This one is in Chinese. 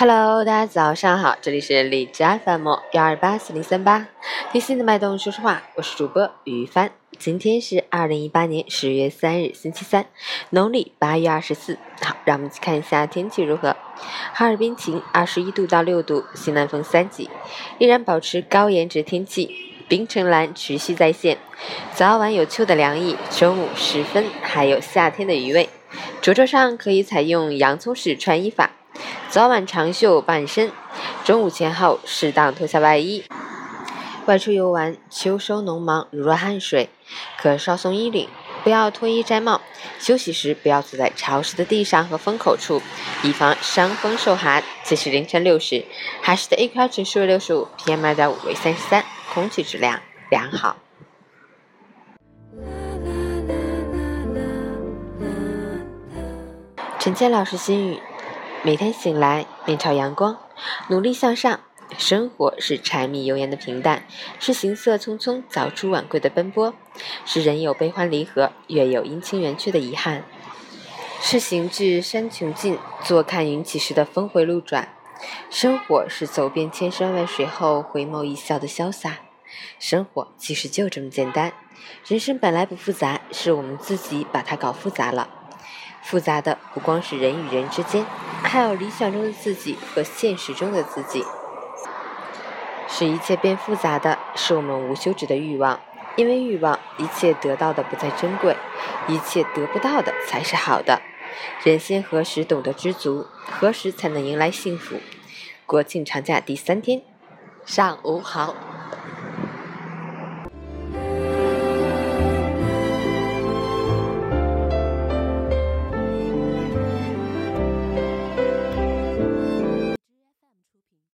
Hello，大家早上好，这里是荔枝 FM 幺二八四零三八，听心的脉动说说话，我是主播于帆。今天是二零一八年十月三日，星期三，农历八月二十四。好，让我们去看一下天气如何。哈尔滨晴，二十一度到六度，西南风三级，依然保持高颜值天气。冰城蓝持续在线，早晚有秋的凉意，中午时分还有夏天的余味。着装上可以采用洋葱式穿衣法。早晚长袖半身，中午前后适当脱下外衣。外出游玩，秋收农忙如若汗水，可稍松衣领，不要脱衣摘帽。休息时不要坐在潮湿的地上和风口处，以防伤风受寒。此时凌晨六时，海市的 AQI 指数为六十五，PM 二点五为三十三，空气质量良好。陈倩老师心语。每天醒来，面朝阳光，努力向上。生活是柴米油盐的平淡，是行色匆匆、早出晚归的奔波，是人有悲欢离合，月有阴晴圆缺的遗憾，是行至山穷尽，坐看云起时的峰回路转。生活是走遍千山万水后回眸一笑的潇洒。生活其实就这么简单，人生本来不复杂，是我们自己把它搞复杂了。复杂的不光是人与人之间，还有理想中的自己和现实中的自己。使一切变复杂的是我们无休止的欲望，因为欲望，一切得到的不再珍贵，一切得不到的才是好的。人心何时懂得知足？何时才能迎来幸福？国庆长假第三天，上午好。